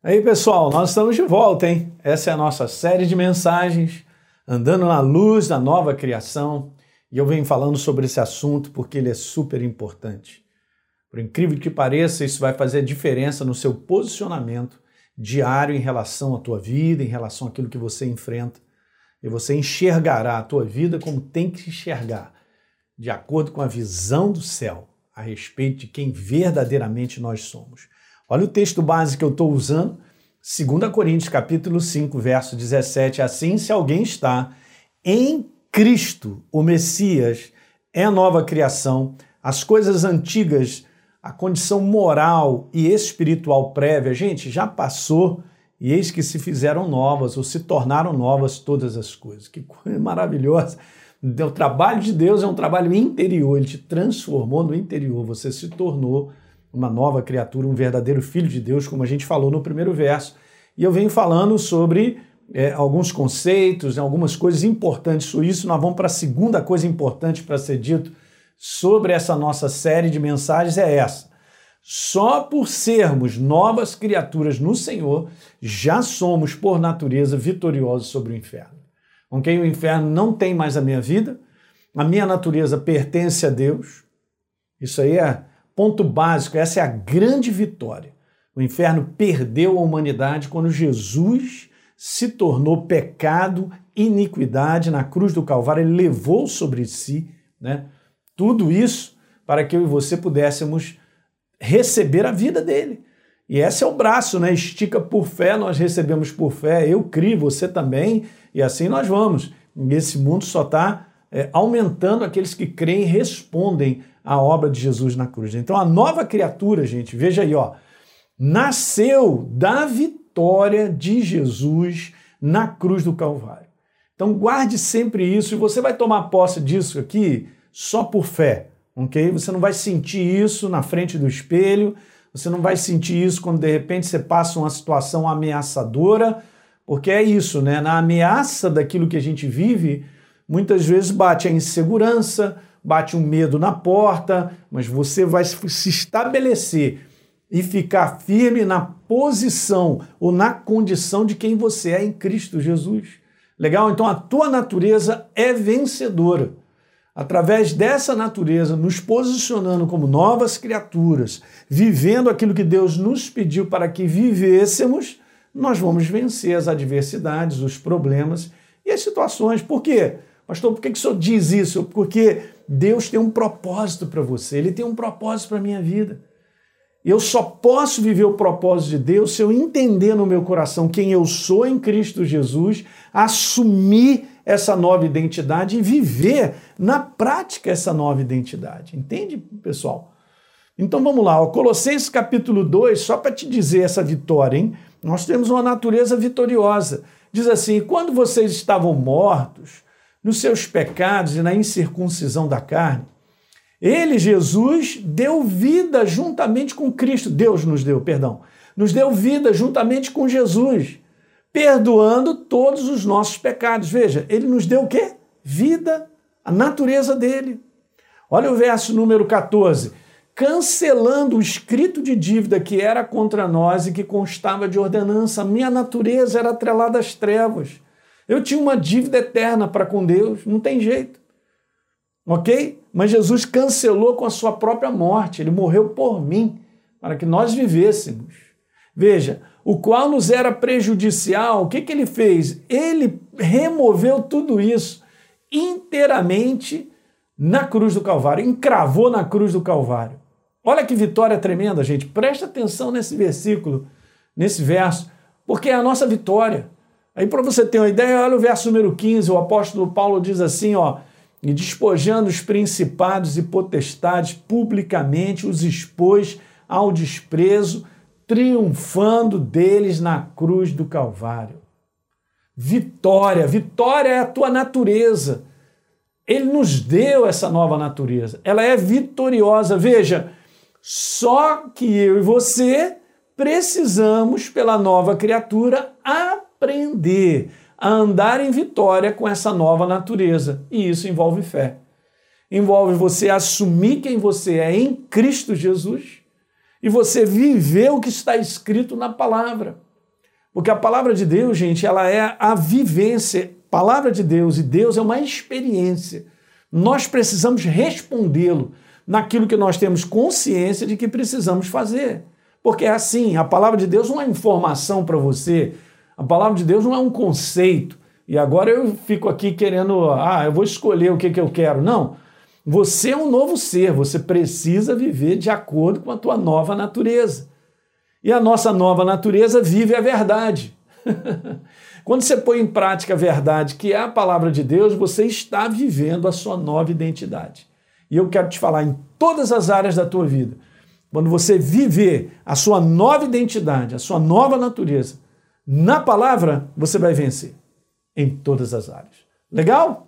Aí, pessoal, nós estamos de volta, hein? Essa é a nossa série de mensagens, andando na luz da nova criação. E eu venho falando sobre esse assunto porque ele é super importante. Por incrível que pareça, isso vai fazer diferença no seu posicionamento diário em relação à tua vida, em relação àquilo que você enfrenta. E você enxergará a tua vida como tem que enxergar, de acordo com a visão do céu a respeito de quem verdadeiramente nós somos. Olha o texto base que eu estou usando, 2 Coríntios capítulo 5, verso 17. Assim, se alguém está em Cristo, o Messias, é nova criação, as coisas antigas, a condição moral e espiritual prévia, gente, já passou e eis que se fizeram novas ou se tornaram novas todas as coisas. Que coisa maravilhosa! O trabalho de Deus é um trabalho interior, ele te transformou no interior, você se tornou uma nova criatura, um verdadeiro filho de Deus, como a gente falou no primeiro verso. E eu venho falando sobre é, alguns conceitos, algumas coisas importantes sobre isso. Nós vamos para a segunda coisa importante para ser dito sobre essa nossa série de mensagens é essa. Só por sermos novas criaturas no Senhor, já somos, por natureza, vitoriosos sobre o inferno. Ok? O inferno não tem mais a minha vida, a minha natureza pertence a Deus. Isso aí é Ponto básico, essa é a grande vitória. O inferno perdeu a humanidade quando Jesus se tornou pecado, iniquidade na cruz do Calvário, ele levou sobre si né, tudo isso para que eu e você pudéssemos receber a vida dele. E esse é o braço, né? Estica por fé, nós recebemos por fé. Eu crio, você também, e assim nós vamos. E esse mundo só está é, aumentando aqueles que creem e respondem à obra de Jesus na cruz. Então a nova criatura, gente, veja aí, ó, nasceu da vitória de Jesus na cruz do Calvário. Então guarde sempre isso e você vai tomar posse disso aqui só por fé, ok? Você não vai sentir isso na frente do espelho, você não vai sentir isso quando de repente você passa uma situação ameaçadora, porque é isso, né? Na ameaça daquilo que a gente vive, Muitas vezes bate a insegurança, bate um medo na porta, mas você vai se estabelecer e ficar firme na posição ou na condição de quem você é em Cristo Jesus. Legal? Então a tua natureza é vencedora. Através dessa natureza, nos posicionando como novas criaturas, vivendo aquilo que Deus nos pediu para que vivêssemos, nós vamos vencer as adversidades, os problemas e as situações. Por quê? Pastor, por que, que o senhor diz isso? Porque Deus tem um propósito para você, Ele tem um propósito para a minha vida. Eu só posso viver o propósito de Deus se eu entender no meu coração quem eu sou em Cristo Jesus, assumir essa nova identidade e viver na prática essa nova identidade. Entende, pessoal? Então vamos lá, ó, Colossenses capítulo 2, só para te dizer essa vitória, hein? Nós temos uma natureza vitoriosa. Diz assim: quando vocês estavam mortos nos seus pecados e na incircuncisão da carne, ele, Jesus, deu vida juntamente com Cristo. Deus nos deu, perdão. Nos deu vida juntamente com Jesus, perdoando todos os nossos pecados. Veja, ele nos deu o quê? Vida, a natureza dele. Olha o verso número 14. Cancelando o escrito de dívida que era contra nós e que constava de ordenança, minha natureza era atrelada às trevas eu tinha uma dívida eterna para com Deus, não tem jeito. Ok? Mas Jesus cancelou com a sua própria morte, ele morreu por mim, para que nós vivêssemos. Veja, o qual nos era prejudicial, o que, que ele fez? Ele removeu tudo isso inteiramente na cruz do Calvário, encravou na cruz do Calvário. Olha que vitória tremenda, gente. Presta atenção nesse versículo, nesse verso, porque é a nossa vitória. Aí, para você ter uma ideia, olha o verso número 15, o apóstolo Paulo diz assim: ó, e despojando os principados e potestades publicamente, os expôs ao desprezo, triunfando deles na cruz do Calvário. Vitória, vitória é a tua natureza. Ele nos deu essa nova natureza. Ela é vitoriosa. Veja, só que eu e você precisamos, pela nova criatura, a aprender a andar em vitória com essa nova natureza. E isso envolve fé. Envolve você assumir quem você é em Cristo Jesus e você viver o que está escrito na palavra. Porque a palavra de Deus, gente, ela é a vivência. Palavra de Deus e Deus é uma experiência. Nós precisamos respondê-lo naquilo que nós temos consciência de que precisamos fazer. Porque é assim, a palavra de Deus não é informação para você, a palavra de Deus não é um conceito. E agora eu fico aqui querendo, ah, eu vou escolher o que, que eu quero. Não. Você é um novo ser, você precisa viver de acordo com a tua nova natureza. E a nossa nova natureza vive a verdade. Quando você põe em prática a verdade, que é a palavra de Deus, você está vivendo a sua nova identidade. E eu quero te falar em todas as áreas da tua vida. Quando você viver a sua nova identidade, a sua nova natureza, na palavra, você vai vencer em todas as áreas. Legal?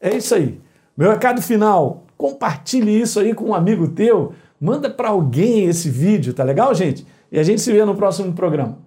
É isso aí. Meu recado final, compartilhe isso aí com um amigo teu, manda para alguém esse vídeo, tá legal, gente? E a gente se vê no próximo programa.